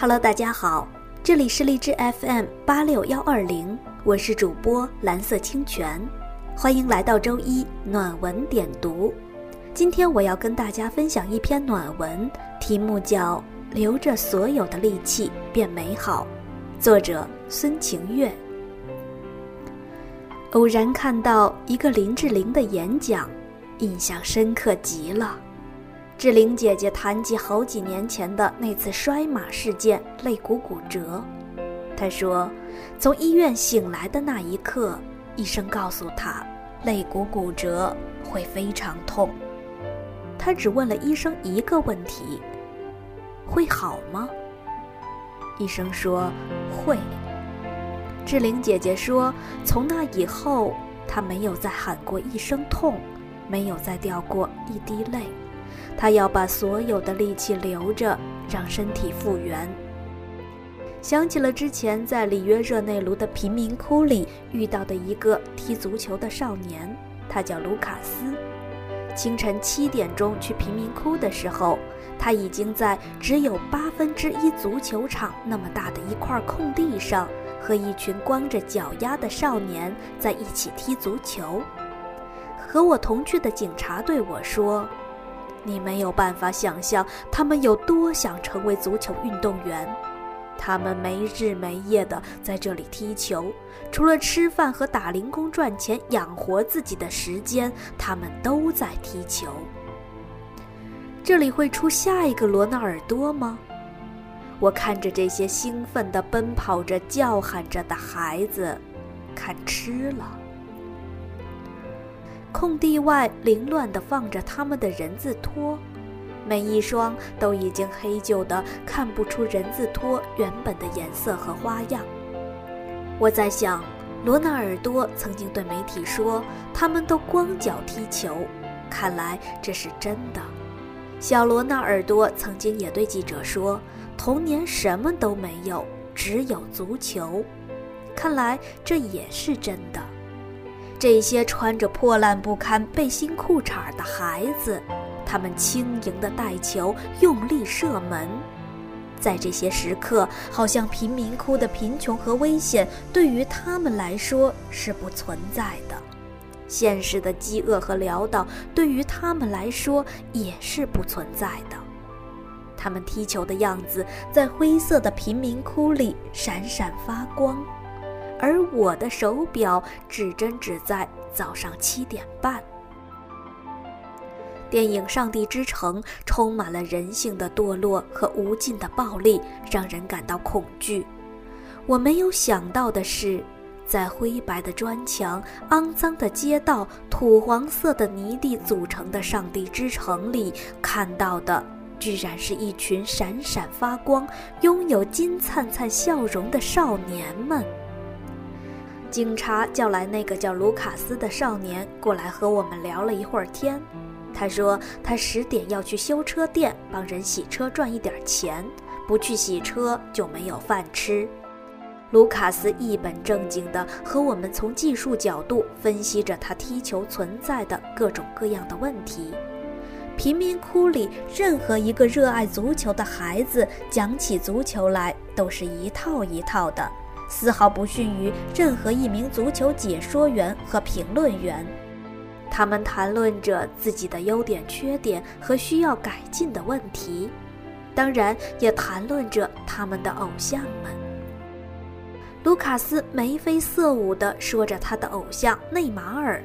Hello，大家好，这里是荔枝 FM 八六幺二零，我是主播蓝色清泉，欢迎来到周一暖文点读。今天我要跟大家分享一篇暖文，题目叫《留着所有的力气变美好》，作者孙晴月。偶然看到一个林志玲的演讲，印象深刻极了。志玲姐姐谈及好几年前的那次摔马事件，肋骨骨折。她说，从医院醒来的那一刻，医生告诉她，肋骨骨折会非常痛。她只问了医生一个问题：会好吗？医生说会。志玲姐姐说：“从那以后，她没有再喊过一声痛，没有再掉过一滴泪。他要把所有的力气留着，让身体复原。”想起了之前在里约热内卢的贫民窟里遇到的一个踢足球的少年，他叫卢卡斯。清晨七点钟去贫民窟的时候，他已经在只有八分之一足球场那么大的一块空地上。和一群光着脚丫的少年在一起踢足球。和我同去的警察对我说：“你没有办法想象他们有多想成为足球运动员。他们没日没夜的在这里踢球，除了吃饭和打零工赚钱养活自己的时间，他们都在踢球。这里会出下一个罗纳尔多吗？”我看着这些兴奋地奔跑着、叫喊着的孩子，看吃了。空地外凌乱地放着他们的人字拖，每一双都已经黑旧的，看不出人字拖原本的颜色和花样。我在想，罗纳尔多曾经对媒体说，他们都光脚踢球，看来这是真的。小罗纳尔多曾经也对记者说。童年什么都没有，只有足球。看来这也是真的。这些穿着破烂不堪背心裤衩的孩子，他们轻盈地带球，用力射门。在这些时刻，好像贫民窟的贫穷和危险对于他们来说是不存在的，现实的饥饿和潦倒对于他们来说也是不存在的。他们踢球的样子在灰色的贫民窟里闪闪发光，而我的手表指针指在早上七点半。电影《上帝之城》充满了人性的堕落和无尽的暴力，让人感到恐惧。我没有想到的是，在灰白的砖墙、肮脏的街道、土黄色的泥地组成的上帝之城里看到的。居然是一群闪闪发光、拥有金灿灿笑容的少年们。警察叫来那个叫卢卡斯的少年过来和我们聊了一会儿天。他说他十点要去修车店帮人洗车赚一点钱，不去洗车就没有饭吃。卢卡斯一本正经地和我们从技术角度分析着他踢球存在的各种各样的问题。贫民窟里任何一个热爱足球的孩子讲起足球来都是一套一套的，丝毫不逊于任何一名足球解说员和评论员。他们谈论着自己的优点、缺点和需要改进的问题，当然也谈论着他们的偶像们。卢卡斯眉飞色舞地说着他的偶像内马尔。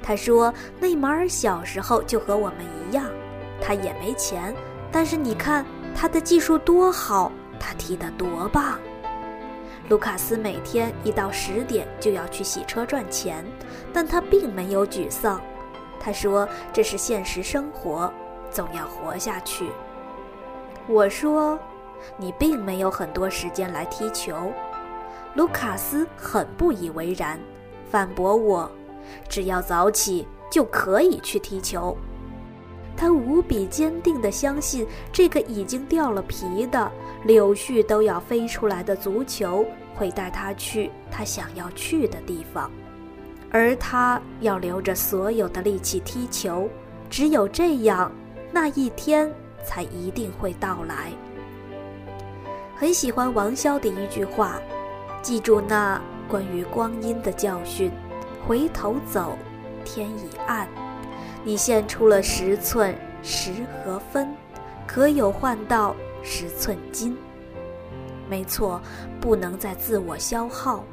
他说：“内马尔小时候就和我们一样，他也没钱，但是你看他的技术多好，他踢得多棒。”卢卡斯每天一到十点就要去洗车赚钱，但他并没有沮丧。他说：“这是现实生活，总要活下去。”我说：“你并没有很多时间来踢球。”卢卡斯很不以为然，反驳我。只要早起就可以去踢球。他无比坚定地相信，这个已经掉了皮的柳絮都要飞出来的足球会带他去他想要去的地方，而他要留着所有的力气踢球。只有这样，那一天才一定会到来。很喜欢王潇的一句话：“记住那关于光阴的教训，回头走，天已暗。你现出了十寸十和分，可有换到十寸金？没错，不能再自我消耗，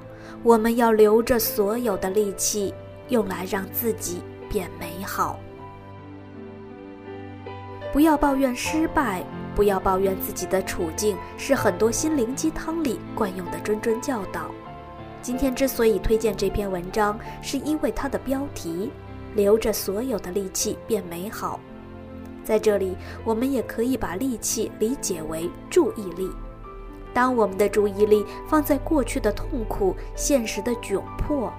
我们要留着所有的力气，用来让自己变美好。不要抱怨失败。”不要抱怨自己的处境，是很多心灵鸡汤里惯用的谆谆教导。今天之所以推荐这篇文章，是因为它的标题“留着所有的力气变美好”。在这里，我们也可以把力气理解为注意力。当我们的注意力放在过去的痛苦、现实的窘迫，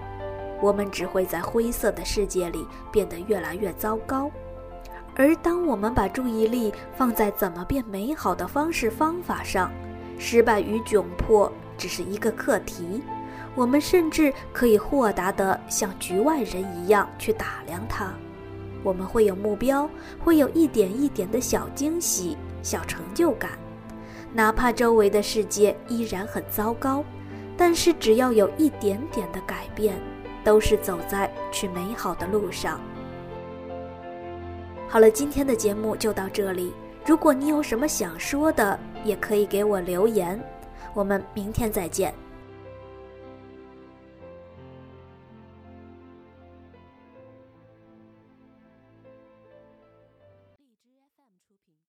我们只会在灰色的世界里变得越来越糟糕。而当我们把注意力放在怎么变美好的方式方法上，失败与窘迫只是一个课题。我们甚至可以豁达的像局外人一样去打量它。我们会有目标，会有一点一点的小惊喜、小成就感。哪怕周围的世界依然很糟糕，但是只要有一点点的改变，都是走在去美好的路上。好了，今天的节目就到这里。如果你有什么想说的，也可以给我留言。我们明天再见。